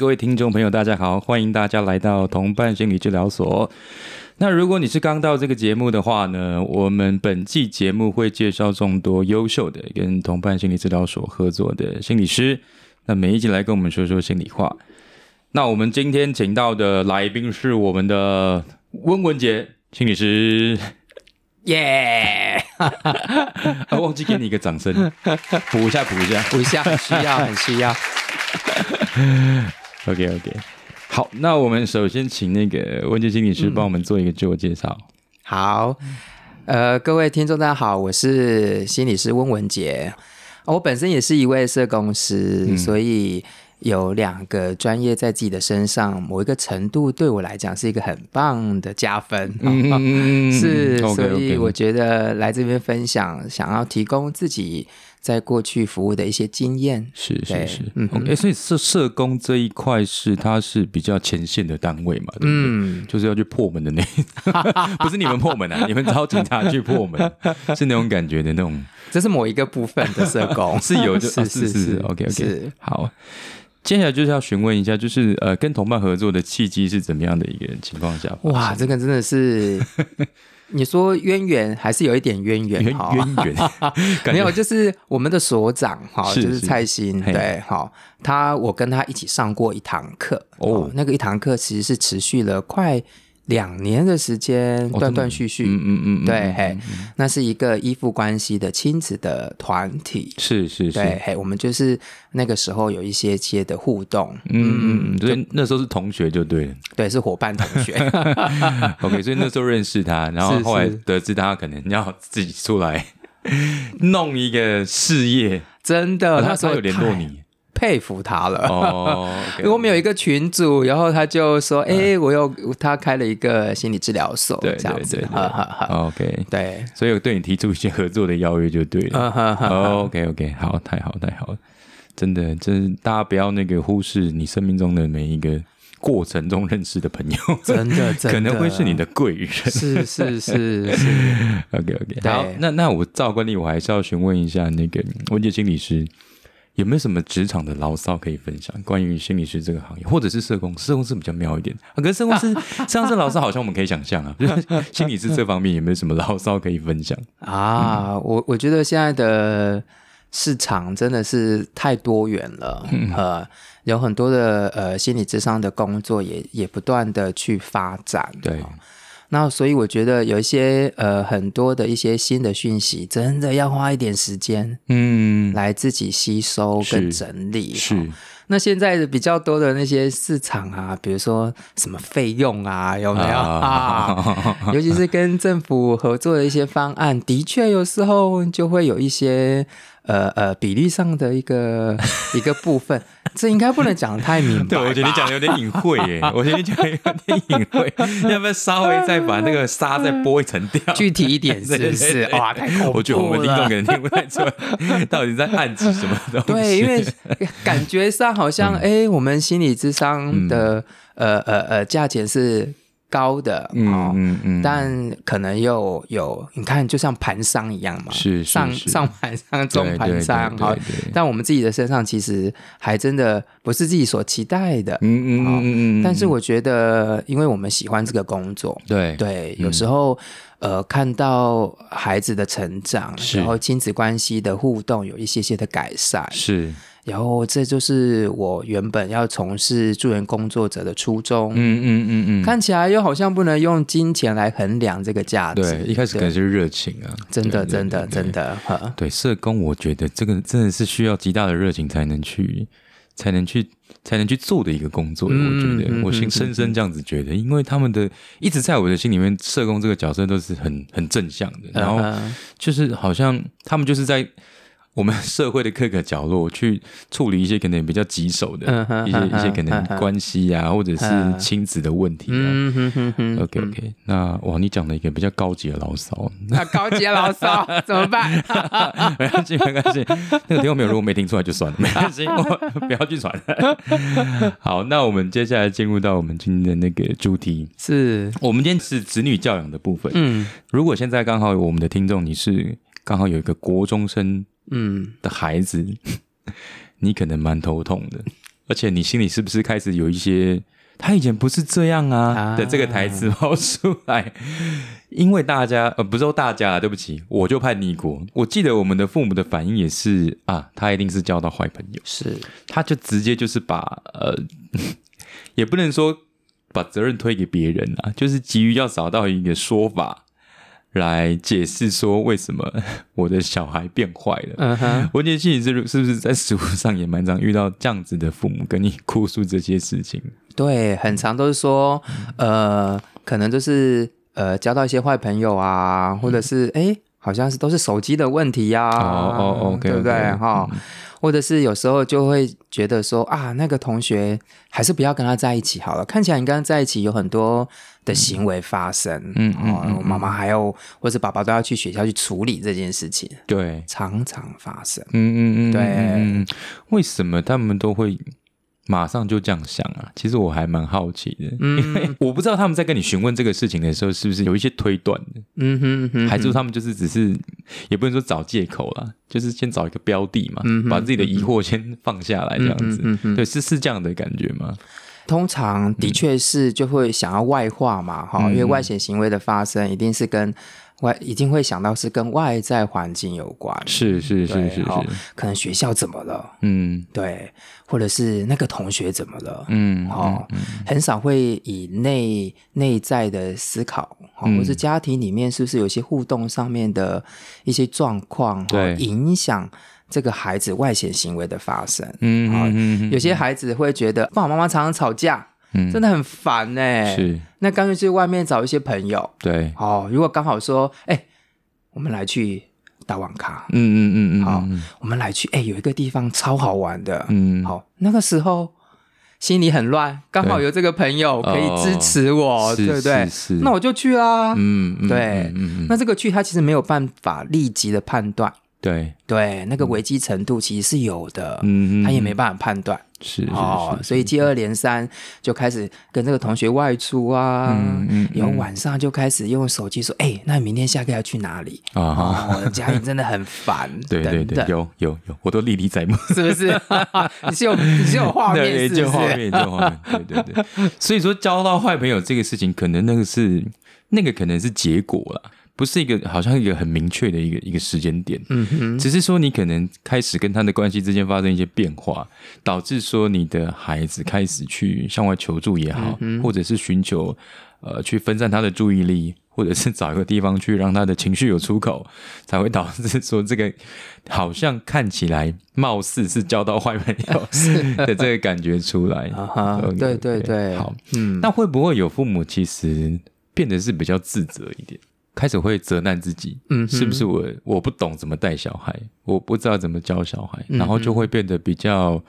各位听众朋友，大家好，欢迎大家来到同伴心理治疗所。那如果你是刚到这个节目的话呢，我们本季节目会介绍众多优秀的跟同伴心理治疗所合作的心理师，那每一集来跟我们说说心里话。那我们今天请到的来宾是我们的温文杰心理师，耶！啊，忘记给你一个掌声，补一下，补一下。补一下，很需要，很需要。OK OK，好，那我们首先请那个温杰心理师帮我们做一个自我介绍。好，呃，各位听众大家好，我是心理师温文杰，我本身也是一位社工师，嗯。所以有两个专业在自己的身上，某一个程度对我来讲是一个很棒的加分。嗯 是所以我觉得来这边分享，想要提供自己在过去服务的一些经验。是是是。嗯哎所以社社工这一块是它是比较前线的单位嘛，对不对？嗯，就是要去破门的那，不是你们破门啊，你们找警察去破门，是那种感觉的那种，这是某一个部分的社工，是有就啊是是是，OK OK，是。好。接下来就是要询问一下，就是呃，跟同伴合作的契机是怎么样的一个情况下？哇，这个真的是，你说渊源还是有一点渊源渊哈。渊源，没有，就是我们的所长哈，就是是。蔡欣，嘿。对，好，他我跟他一起上过一堂课哦。哦，那个一堂课其实是持续了快两年的时间，哦断断续续，嗯嗯嗯，嗯对，嗯嘿，那是一个依附关系的亲子的团体，是是是，对，嘿，我们就是那个时候有一些些的互动，嗯嗯嗯，所以那时候是同学就对了。对，是伙伴同学，OK，所以那时候认识他，然后后来得知他可能要自己出来弄一个事业，真的，哦他那时候有联络你佩服他了。哦。因为我们有一个群组，然后他就说：“哎、我有他开了一个心理治疗所，对这样子。OK，对，所以我对你提出一些合作的邀约就对了。嗯 哈哈，哦 OK OK，好，太好太好。了，真的，真是大家不要那个忽视你生命中的每一个过程中认识的朋友，真的 真的。可能会是你的贵人。是是是是，OK OK，好，那那我照惯例，我还是要询问一下那个文杰心理师，有没有什么职场的牢骚可以分享？关于心理师这个行业，或者是社工，社工是比较妙一点，啊、可是社工是 上次老师好像我们可以想象啊，心理师这方面有没有什么牢骚可以分享？啊，我我觉得现在的市场真的是太多元了，嗯。呃，有很多的呃心理智商的工作也也不断的去发展，对，那所以我觉得有一些呃很多的一些新的讯息，真的要花一点时间嗯，来自己吸收跟整理。是哦那现在的比较多的那些市场啊，比如说什么费用啊，有没有啊？尤其是跟政府合作的一些方案，的确有时候就会有一些呃呃比例上的一个 一个部分，这应该不能讲的太明白对，我觉得你讲的有点隐晦耶，我觉得你讲的有点隐晦，要不要稍微再把那个沙再剥一层掉？具体一点是不是？哇，太恐怖了！我觉得我们听众可能听不太出来，到底在暗指什么东西？对，因为感觉上好像哎、我们心理智商的、呃呃呃价钱是高的嗯哦。嗯嗯，但可能又有，你看，就像盘商一样嘛，是是上是。上盘商、中对盘商，好但我们自己的身上其实还真的不是自己所期待的。嗯嗯嗯，但是我觉得，因为我们喜欢这个工作，对。对，有时候、呃看到孩子的成长，然后亲子关系的互动有一些些的改善，是然后这就是我原本要从事助人工作者的初衷。嗯嗯嗯嗯，看起来又好像不能用金钱来衡量这个价值。对，一开始可能是热情啊，真的真的真的，呵对社工，我觉得这个真的是需要极大的热情才能去，才能去，才能去做的一个工作。嗯我觉得，嗯我心嗯深深这样子觉得，因为他们的一直在我的心里面，社工这个角色都是很很正向的，然后嗯就是好像他们就是在。我们社会的各个角落去处理一些可能比较棘手的嗯一些嗯一些可能关系啊，或者是嗯亲子的问题啊。嗯哼哼哼 OK OK，那哇，你讲了一个比较高级的牢骚，那高阶牢骚 怎么办？没关系，没关系。那个听众朋友如果没听出来就算了，没关系，我不要去传。好，那我们接下来进入到我们今天的那个主题。是，我们今天是子女教养的部分。嗯如果现在刚好有我们的听众，你是刚好有一个国中生嗯，的孩子，你可能蛮头痛的。而且你心里是不是开始有一些他以前不是这样啊啊的这个台词 冒出来？因为大家呃不是说大家啦，对不起，我就叛逆过。我记得我们的父母的反应也是啊，他一定是交到坏朋友，是他就直接就是把呃，也不能说把责任推给别人啊，就是急于要找到一个说法来解释说为什么 我的小孩变坏了。嗯哼，文杰信你是是不是在食物上也蛮常遇到这样子的父母跟你哭诉这些事情？对，很常都是说，呃，可能就是呃交到一些坏朋友啊，或者是哎，好像是都是手机的问题呀、哦哦，OK，对不对？哈？或者是有时候就会觉得说啊，那个同学还是不要跟他在一起好了，看起来你跟他在一起有很多的行为发生，嗯嗯哦，妈妈还有或者爸爸都要去学校去处理这件事情，对，常常发生。嗯嗯嗯，对。为什么他们都会马上就这样想啊？其实我还蛮好奇的，因为 我不知道他们在跟你询问这个事情的时候，是不是有一些推断的，嗯哼嗯哼，还是说他们就是只是也不能说找借口啦，就是先找一个标的嘛，嗯把自己的疑惑先放下来，这样子，对，是是这样的感觉吗？通常的确是就会想要外化嘛，哈、嗯。因为外显行为的发生一定是跟外，一定会想到是跟外在环境有关，是是是是是，可能学校怎么了，嗯。对，或者是那个同学怎么了，嗯，哦，很少会以内内在的思考，哦，嗯或是家庭里面是不是有些互动上面的一些状况，对哦，影响这个孩子外显行为的发生。嗯好嗯嗯嗯有些孩子会觉得爸爸妈妈常常吵架，嗯。真的很烦呢、是，那干脆去外面找一些朋友。对，哦。如果刚好说，哎、我们来去打网咖，嗯嗯嗯嗯，好嗯。我们来去，哎、有一个地方超好玩的，嗯，好，那个时候心里很乱，刚好有这个朋友可以支持我，是对不对？是是。那我就去啦。嗯嗯，对。嗯嗯嗯，那这个去，他其实没有办法立即的判断，对，对那个危机程度其实是有的，嗯，他也没办法判断。是是哦，是，所以接二连三就开始跟这个同学外出啊，嗯嗯然后晚上就开始用手机说：“哎、那你明天下课要去哪里？”啊家里真的很烦，对对对，有有有，我都历历在目。是不是？你是有你是有画面，对，是画面，就画面，对对对。所以说，交到坏朋友这个事情，可能那个是那个可能是结果啦，不是一个好像一个很明确的一个一个时间点。嗯哼，只是说你可能开始跟他的关系之间发生一些变化，导致说你的孩子开始去向外求助也好，或者是寻求呃去分散他的注意力，或者是找一个地方去让他的情绪有出口，才会导致说这个好像看起来貌似是交到坏朋友的这个感觉出来。啊哈对对对，好，嗯，那会不会有父母其实变得是比较自责一点，开始会责难自己？嗯是不是我我不懂怎么带小孩，我不知道怎么教小孩，嗯然后就会变得比较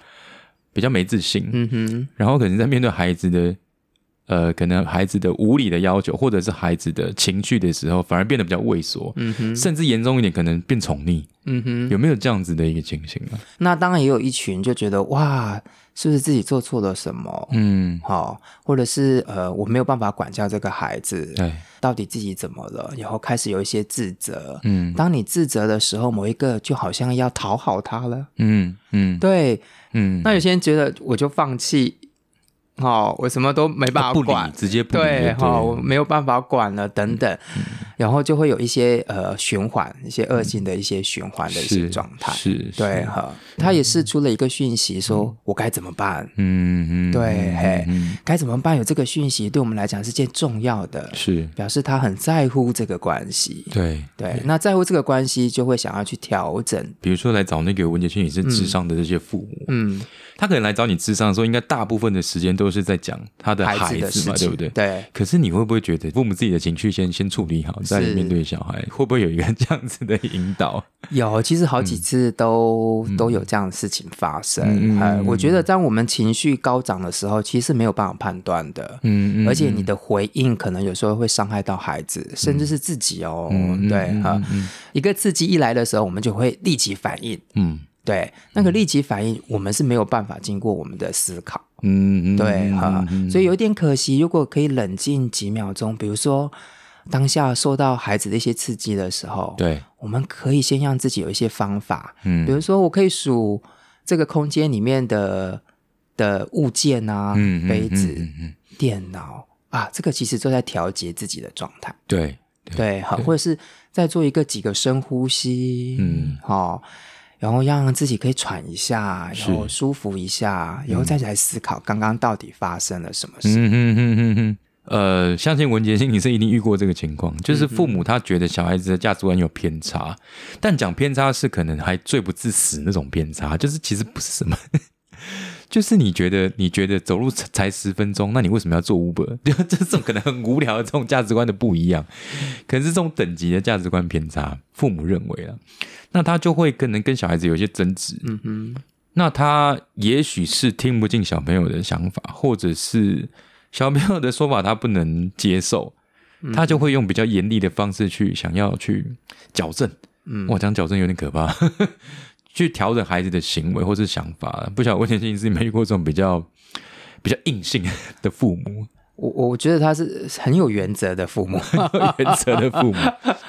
比较没自信，嗯哼，然后可能在面对孩子的呃，可能孩子的无理的要求，或者是孩子的情绪的时候，反而变得比较畏缩，嗯哼，甚至严重一点，可能变宠溺，嗯哼。有没有这样子的一个情形啊？那当然也有一群就觉得哇，是不是自己做错了什么？嗯，好、或者是呃，我没有办法管教这个孩子，对，到底自己怎么了？然后开始有一些自责。嗯当你自责的时候，某一个就好像要讨好他了。嗯嗯对，嗯，那有些人觉得我就放弃，好、我什么都没办法管，，直接不理，对，哈、哈，我没有办法管了，等等，然后就会有一些呃循环，一些恶性的一些循环的一些是状态。是，是，对哈，他也是出了一个讯息，说我该怎么办？嗯嗯，对嗯嘿嗯该怎么办？有这个讯息，对我们来讲是件重要的，是，表示他很在乎这个关系。对。对，那在乎这个关系，就会想要去调整。比如说来找那个文杰心理师智商的这些父母，嗯，他可能来找你智商的时候，应该大部分的时间都是在讲他的孩孩子嘛，对子的事情，不对？对，可是你会不会觉得父母自己的情绪先先处理好，再面对小孩，会不会有一个这样子的引导？有，其实好几次都、都有这样的事情发生。我觉得当我们情绪高涨的时候，其实是没有办法判断的。嗯而且你的回应可能有时候会伤害到孩子，甚至是自己哦。嗯对哈、嗯一个刺激一来的时候，我们就会立即反应。嗯对，那个立即反应，我们是没有办法经过我们的思考。嗯嗯，对哈、嗯所以有点可惜。如果可以冷静几秒钟，比如说当下受到孩子的一些刺激的时候，对，我们可以先让自己有一些方法，嗯。比如说我可以数这个空间里面的的物件啊，杯子、嗯嗯嗯。电脑啊，这个其实都在调节自己的状态。对对，好，或者是再做一个几个深呼吸，嗯。好、然后让自己可以喘一下，然后舒服一下，然后再来思考刚刚到底发生了什么事。嗯哼哼哼哼。呃，相信文杰心你是一定遇过这个情况，就是父母他觉得小孩子的价值观有偏差，但讲偏差是可能还罪不至死那种偏差，就是其实不是什么，就是你觉得你觉得走路才才十分钟，那你为什么要做 Uber？就 这种可能很无聊的这种价值观的不一样，可能是这种等级的价值观偏差，父母认为啊，那他就会可能跟小孩子有一些争执，嗯哼，那他也许是听不进小朋友的想法，或者是小朋友的说法他不能接受，他就会用比较严厉的方式去想要去矫正。嗯。我讲矫正有点可怕，去调整孩子的行为或是想法。不晓得温先生是没遇过这种比较 比较硬性的父母，我我觉得他是很有原则的父母。原则的父母。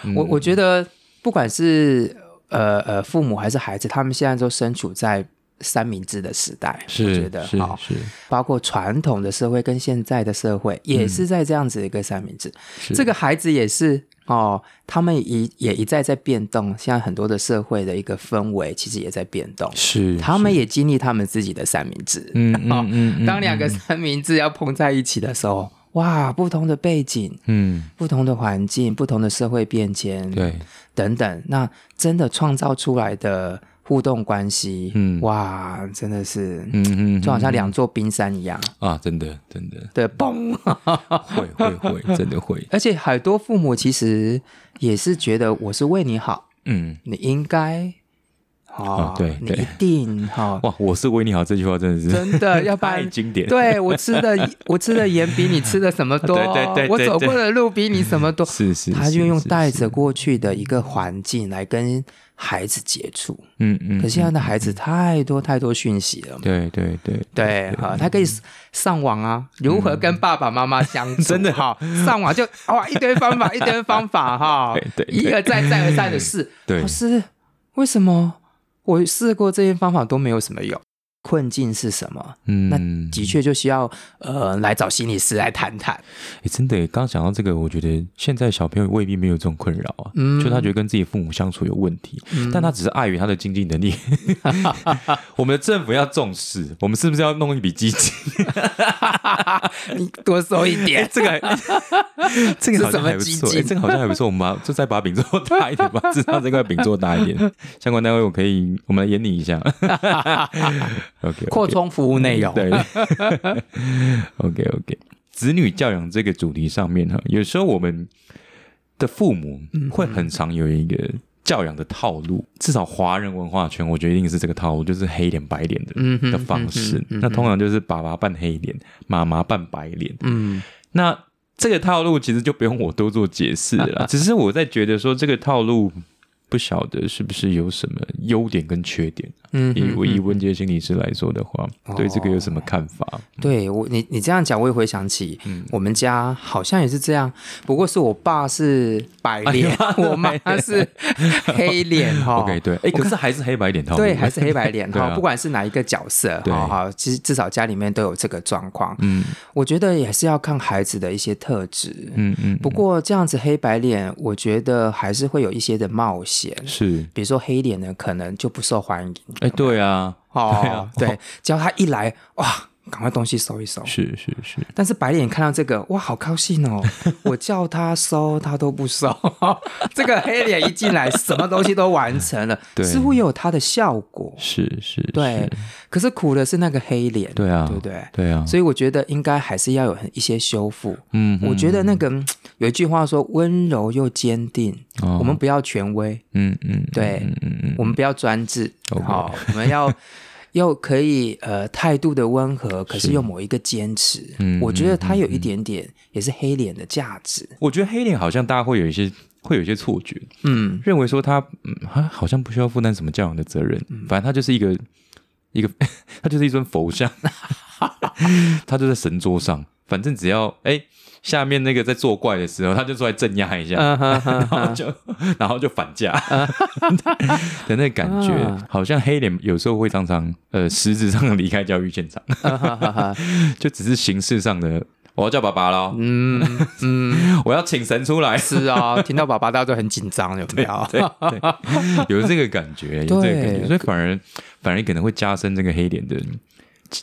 嗯 我我觉得不管是呃呃父母还是孩子，他们现在都身处在三明治的时代。我觉是是得好，是包括传统的社会跟现在的社会，也是在这样子的一个三明治。嗯这个孩子也是哦，他们一也一再在变动。现在很多的社会的一个氛围其实也在变动，是他们也经历他们自己的三明治。嗯 嗯嗯嗯当两个三明治要碰在一起的时候，哇，不同的背景、嗯不同的环境、不同的社会变迁，对等等，那真的创造出来的互动关系，嗯。哇，真的是，嗯嗯就好像两座冰山一样，啊真的真的。对，嘣！会会会真的会。而且很多父母其实也是觉得我是为你好，嗯。你应该，哦哦，对对。你一定哈、哦，哇，我是为你好这句话真的是真的，要不太然经典。对我吃的我吃的盐比你吃的什么多，对对对对我走对过的路比你什么多，是是，他就用带着过去的一个环境来跟孩子接触。嗯嗯，可现在的孩子太多太多讯息了。对对对对，哈，他可以上网啊，如何跟爸爸妈妈相处？真的哈，上网就哇一堆方法，一堆方法哈，对对一而再再而三的试。对老师，为什么我试过这些方法都没有什么用？困境是什么？嗯，那的确就需要呃来找心理师来谈谈。诶真的耶，刚刚讲到这个，我觉得现在小朋友未必没有这种困扰啊，嗯就他觉得跟自己父母相处有问题，但他只是碍于他的经济能力。我们的政府要重视，我们是不是要弄一笔基金？你多收一点。这个还 这个好像还不是什么错，基金诶这个好像还不错。我们把就再把饼做大一点吧，至少这块饼做大一点。相关单位我可以，我们来演你一下。OK，扩充服务内容，对，OK OK，子女教养这个主题上面哈，有时候我们的父母会很常有一个教养的套路，至少华人文化圈，我觉得一定是这个套路，就是黑脸白脸的、嗯的方式。嗯嗯那通常就是爸爸扮黑脸，妈妈扮白脸。嗯。那这个套路其实就不用我多做解释了，只是我在觉得说这个套路不晓得是不是有什么优点跟缺点。嗯以我以嗯文杰心理师来说的话，对这个有什么看法？对我，你你这样讲，我也回想起，嗯我们家好像也是这样，不过是我爸是白脸，我妈是黑脸哈。OK，对，哎，可是还是黑白脸套路，对，还是黑白脸 哈，不管是哪一个角色对哈哈，其实至少家里面都有这个状况。嗯我觉得也是要看孩子的一些特质。嗯嗯，不过这样子黑白脸，我觉得还是会有一些的冒险。是，比如说黑脸呢，可能就不受欢迎。哎，对啊，哦，对啊对，只要他一来，哇，赶快东西收一收。是是是，但是白脸看到这个，哇，好高兴哦！我叫他收，他都不收。这个黑脸一进来，什么东西都完成了，对似乎也有它的效果。是是，对是，可是苦的是那个黑脸，对啊，对不对？对啊，所以我觉得应该还是要有一些修复。嗯，我觉得那个嗯有一句话说：“温柔又坚定。”哦。我们不要权威，嗯嗯，对嗯嗯嗯，我们不要专制。好，我们要 又可以呃态度的温和，可是是又某一个坚持。嗯我觉得它有一点点也是黑脸的价值。我觉得黑脸好像大家会有一些会有一些错觉，嗯。认为说他嗯他好像不需要负担什么教养的责任，反正他就是一个一个 他就是一尊佛像，他就在神桌上，反正只要哎。下面那个在作怪的时候，他就出来镇压一下，然后就然后就反价。的那感觉，好像黑脸有时候会常常呃实质上离开教育现场，就只是形式上的我要叫爸爸了，嗯嗯，我要请神出来，是啊，听到爸爸大家都很紧张，有没有？对对，有这个感觉，有这个感觉，所以反而反而可能会加深这个黑脸的。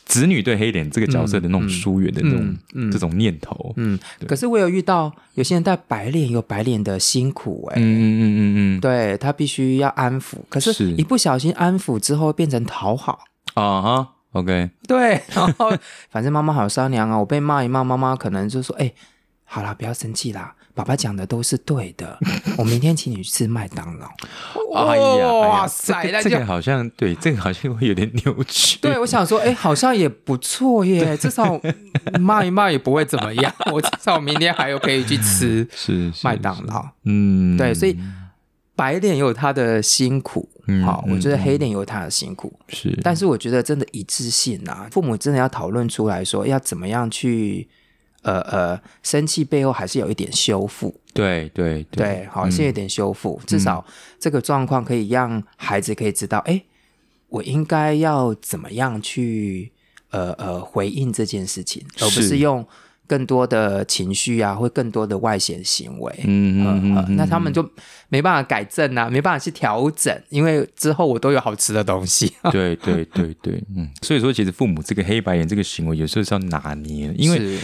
子女对黑脸这个角色的那种疏远的那种这种念头，嗯，可是我有遇到有些人带白脸，有白脸的辛苦，哎，嗯嗯嗯嗯嗯，对他必须要安抚，可是。一不小心安抚之后变成讨好。啊哈，OK，对，然后反正妈妈好商量啊，我被骂一骂，妈妈可能就说，哎，好啦，不要生气啦。爸爸讲的都是对的，我明天请你去吃麦当劳。哎呀，哇塞，这个好像对，这个好像会有点扭曲。对，我想说，哎，好像也不错耶，至少骂一骂也不会怎么样。我至少明天还有可以去吃是麦当劳。嗯，对，所以白脸有他的辛苦，好，我觉得黑脸有他的辛苦。是，但是我觉得真的一致性啊，父母真的要讨论出来说，要怎么样去。呃呃，生气背后还是有一点修复，对对对，好，是有点修复，至少这个状况可以让孩子可以知道，哎，我应该要怎么样去呃呃回应这件事情，而不是用更多的情绪啊，或更多的外显行为，嗯嗯嗯，那他们就没办法改正啊，没办法去调整，因为之后我都有好吃的东西，对对对对，嗯，所以说其实父母这个黑白眼这个行为有时候是要拿捏，因为。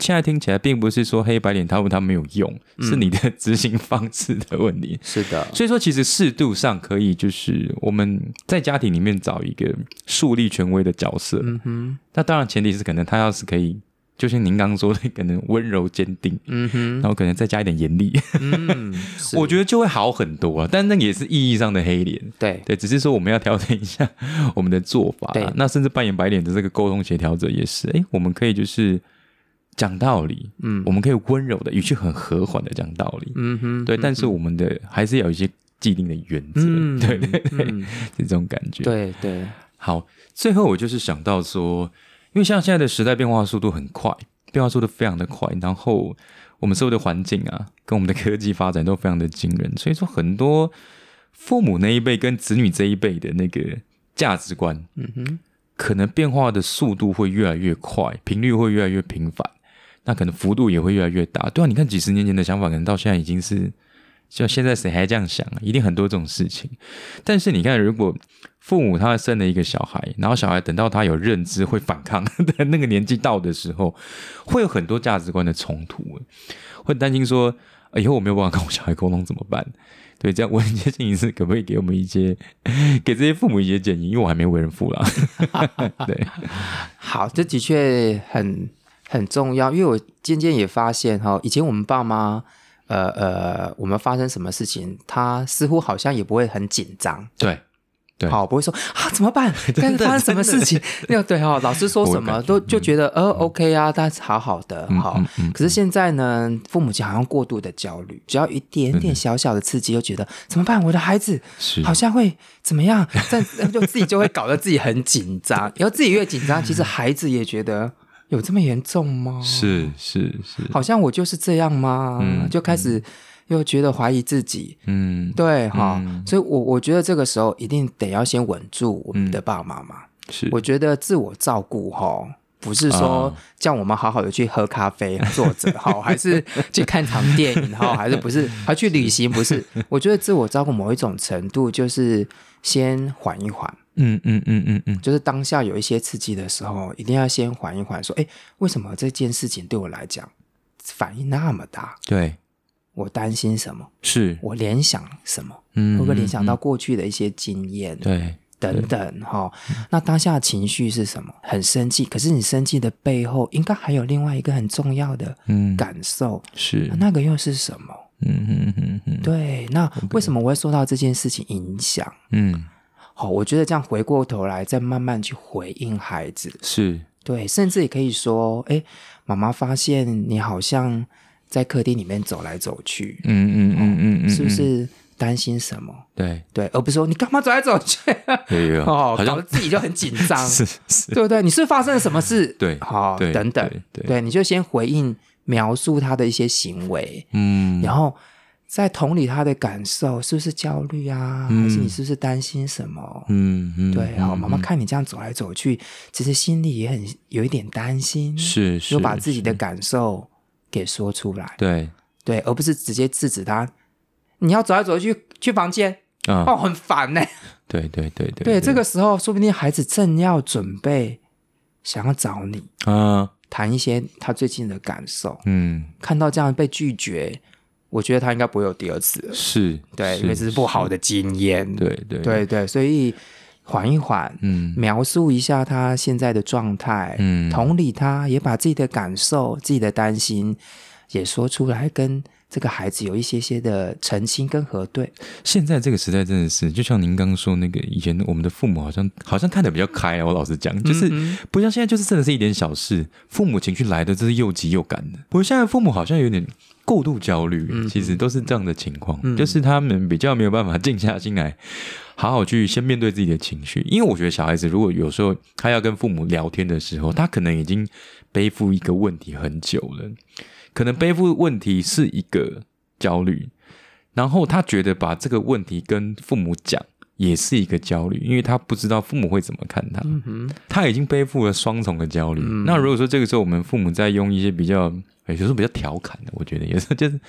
现在听起来并不是说黑白脸他他没有用，是你的执行方式的问题。是的，所以说其实适度上可以，就是我们在家庭里面找一个树立权威的角色。嗯哼，那当然前提是可能他要是可以，就像您刚刚说的，可能温柔坚定。嗯哼，然后可能再加一点严厉。嗯，我觉得就会好很多啊。但那也是意义上的黑脸。对对，只是说我们要调整一下 我们的做法。对，那甚至扮演白脸的这个沟通协调者也是。哎，我们可以就是。讲道理，嗯，我们可以温柔的语气很和缓的讲道理，嗯哼，对，但是我们的还是有一些既定的原则，对对 对，是这种感觉，对对。好，最后我就是想到说，因为像现在的时代变化速度很快，变化速度非常的快，然后我们社会的环境啊，跟我们的科技发展都非常的惊人，所以说很多父母那一辈跟子女这一辈的那个价值观，嗯哼，可能变化的速度会越来越快，频率会越来越频繁。那可能幅度也会越来越大，对啊，你看几十年前的想法，可能到现在已经是，就现在谁还这样想啊？一定很多这种事情。但是你看，如果父母他生了一个小孩，然后小孩等到他有认知会反抗的 那个年纪到的时候，会有很多价值观的冲突，会担心说以后我没有办法跟我小孩沟通怎么办？对，这样我接近一次，可不可以给我们一些给这些父母一些建议？因为我还没为人父啦。对，好，这的确很。很重要，因为我渐渐也发现哈，以前我们爸妈，呃呃，我们发生什么事情，他似乎好像也不会很紧张，对，对，好，不会说啊怎么办？但是发生什么事情？那对哈，老师说什么都就觉得呃 OK 啊，但是好好的好。可是现在呢，父母亲好像过度的焦虑，只要一点点小小的刺激，就觉得怎么办？我的孩子好像会怎么样？但 就自己就会搞得自己很紧张，然后自己越紧张，其实孩子也觉得。有这么严重吗？是是是，好像我就是这样吗？就开始又觉得怀疑自己。嗯，对哈，所以，我我觉得这个时候一定得要先稳住我们的爸爸妈妈。是，我觉得自我照顾哈，不是说叫我们好好的去喝咖啡、坐着 好，还是去看场电影哈，还是不是？还去旅行不是？我觉得自我照顾某一种程度就是先缓一缓。嗯嗯嗯嗯嗯，就是当下有一些刺激的时候，一定要先缓一缓，说，哎，为什么这件事情对我来讲反应那么大？对，我担心什么？是我联想什么？嗯，会不会联想到过去的一些经验？对，等等哈。那当下情绪是什么？很生气，可是你生气的背后，应该还有另外一个很重要的感受，是那个又是什么？嗯嗯嗯嗯，对。那为什么我会受到这件事情影响？嗯。好，我觉得这样回过头来，再慢慢去回应孩子，是。对，甚至也可以说，哎，妈妈发现你好像在客厅里面走来走去，嗯嗯嗯嗯嗯，是不是担心什么？对。对，而不是说你干嘛走来走去有有，哦，搞得自己就很紧张，是是，对不对？你是发生了什么事？对好、对等等，对对。对，你就先回应描述他的一些行为，嗯，然后再同理他的感受，是不是焦虑啊？嗯。还是你是不是担心什么？嗯嗯，对，然后妈妈看你这样走来走去，其实心里也很有一点担心，是是，就把自己的感受给说出来，对。对，而不是直接制止他。你要走来走去去房间，啊，哦，很烦呢。对对对对对，这个时候说不定孩子正要准备想要找你啊，谈一些他最近的感受，嗯，看到这样被拒绝，我觉得他应该不会有第二次了。是，对，因为这是不好的经验。对对对对，所以缓一缓，嗯描述一下他现在的状态，嗯同理他，也把自己的感受、自己的担心也说出来，跟这个孩子有一些些的澄清跟核对。现在这个时代真的是，就像您刚刚说那个，以前我们的父母好像好像看得比较开啊。我老实讲，就是嗯不像现在，就是真的是一点小事，父母情绪来的这是又急又赶的。不过现在父母好像有点过度焦虑，嗯其实都是这样的情况，就是他们比较没有办法静下心来，好好去先面对自己的情绪。因为我觉得小孩子如果有时候他要跟父母聊天的时候，他可能已经背负一个问题很久了，可能背负问题是一个焦虑，然后他觉得把这个问题跟父母讲也是一个焦虑，因为他不知道父母会怎么看他，他已经背负了双重的焦虑。那如果说这个时候我们父母在用一些比较，有时候比较调侃的，我觉得也是就是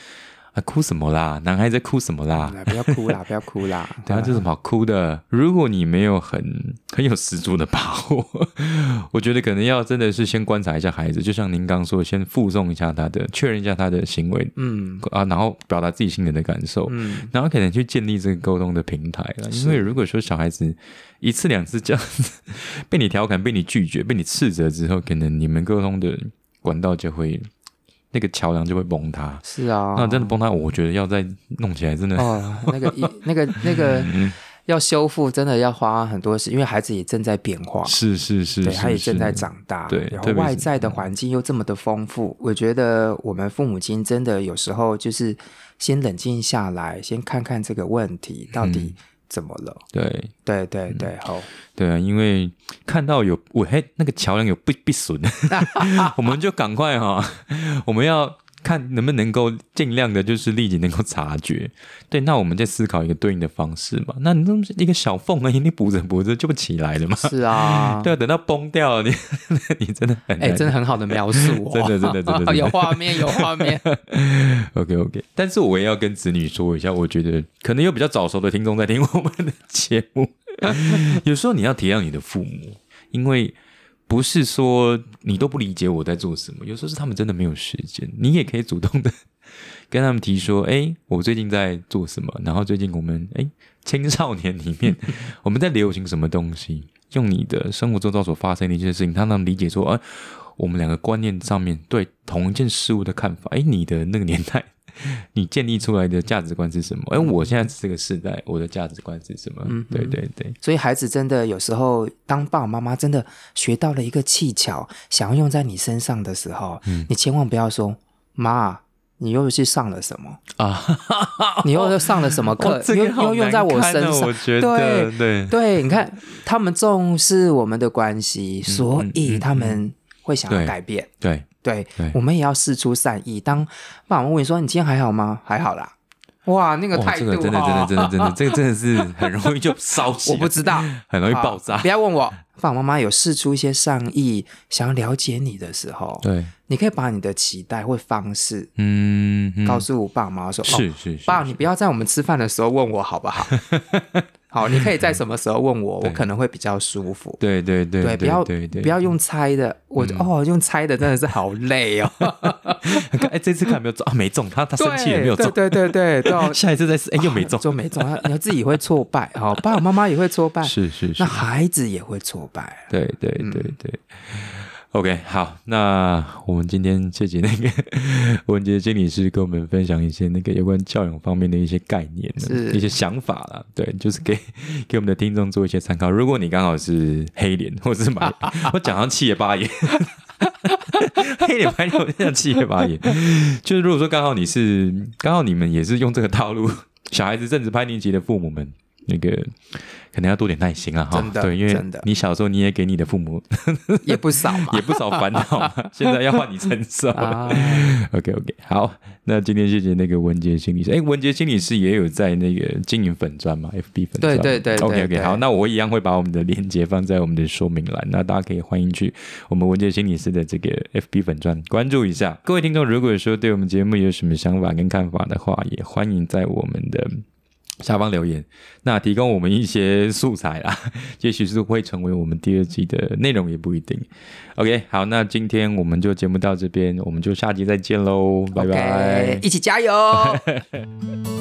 啊哭什么啦，男孩在哭什么啦，来，不要哭啦，不要哭啦。等下这有什么好哭的？如果你没有很很有十足的把握，我觉得可能要真的是先观察一下孩子，就像您刚刚说，先附送一下他的，确认一下他的行为嗯啊，然后表达自己心里的感受，嗯，然后可能去建立这个沟通的平台了。因为如果说小孩子一次两次这样子 被你调侃、被你拒绝、被你斥责之后，可能你们沟通的管道就会那个桥梁就会崩塌。是啊，那真的崩塌，我觉得要再弄起来，真的。哦，那个一那个那个 要修复，真的要花很多时，因为孩子也正在变化。是是是，对，他也正在是长大，对然后外在的环境又这么的丰富，我觉得我们父母亲真的有时候就是先冷静下来，先看看这个问题到底怎么了。对。对对对，好，对啊，因为看到有我嘿那个桥梁有被被损，我们就赶快哈，我们要看能不能够尽量的，就是立即能够察觉。对，那我们再思考一个对应的方式嘛。那你这么一个小缝而已，你补着补着就不起来了嘛？是啊，对啊，等到崩掉了，你你真的很哎、难真的很好的描述、哦，真的真的真的真的有画面，有画面。OK OK，但是我也要跟子女说一下，我觉得可能有比较早熟的听众在听我们的节目，有时候你要体谅你的父母，因为不是说你都不理解我在做什么，有时候是他们真的没有时间，你也可以主动的跟他们提说，哎，我最近在做什么，然后最近我们哎青少年里面 我们在流行什么东西，用你的生活周遭所发生的一些事情，他能理解说，哎、我们两个观念上面对同一件事物的看法，哎，你的那个年代，你建立出来的价值观是什么？哎，我现在这个时代，我的价值观是什么？对对对，所以孩子真的有时候，当爸爸妈妈真的学到了一个技巧，想要用在你身上的时候，嗯你千万不要说“妈”，你又去上了什么？啊，你又上了什么课？这又又用在我身上我？觉得对对，你看他们重视我们的关系，所以嗯他们会想要改变。对对对，我们也要试出善意。当爸爸妈妈问你说：“你今天还好吗？”还好啦。哇，那个哇，态度、这个真的真的真的真的，这个真的是很容易就烧起来，我不知道，很容易爆炸不。要问我。爸爸妈妈有试出一些善意，想要了解你的时候，对，你可以把你的期待或方式嗯，嗯告诉爸妈说：“哦，是是是，爸，你不要在我们吃饭的时候问我好不好？好，你可以在什么时候问我，我可能会比较舒服。对对对对，不要不要用猜的，我哦用猜的真的是好累哦。哎，这次看没有中啊，没中，他他生气也没有中，对对对对 下一次再试，哎，又没中，就没中，你自己会挫败，好，爸爸妈妈也会挫败，是是是。那，孩子也会挫败。对对对对。OK，好，那我们今天谢谢那个 文杰经理师跟我们分享一些那个有关教养方面的一些概念一些想法啦。对，就是给 给我们的听众做一些参考。如果你刚好是黑脸 或者是白，我讲上七爷八爷，黑脸白脸，我讲七爷八爷，就是如果说刚好你是刚好你们也是用这个套路小孩子正值叛逆期的父母们，那个可能要多点耐心啊，哈真，的对，因为你小时候你也给你的父母 也不少嘛 也不少烦恼嘛，现在要换你承受。啊。OK OK，好，那今天谢谢那个文杰心理师，哎，文杰心理师也有在那个经营粉砖嘛，FB 粉砖，对对对对 OK OK，好，那我一样会把我们的链接放在我们的说明栏，那大家可以欢迎去我们文杰心理师的这个 FB 粉砖关注一下。各位听众，如果说对我们节目有什么想法跟看法的话，也欢迎在我们的。下方留言，那提供我们一些素材啦，也许是会成为我们第二季的内容，也不一定。OK，好，那今天我们就节目到这边，我们就下集再见喽，拜拜。一起加油！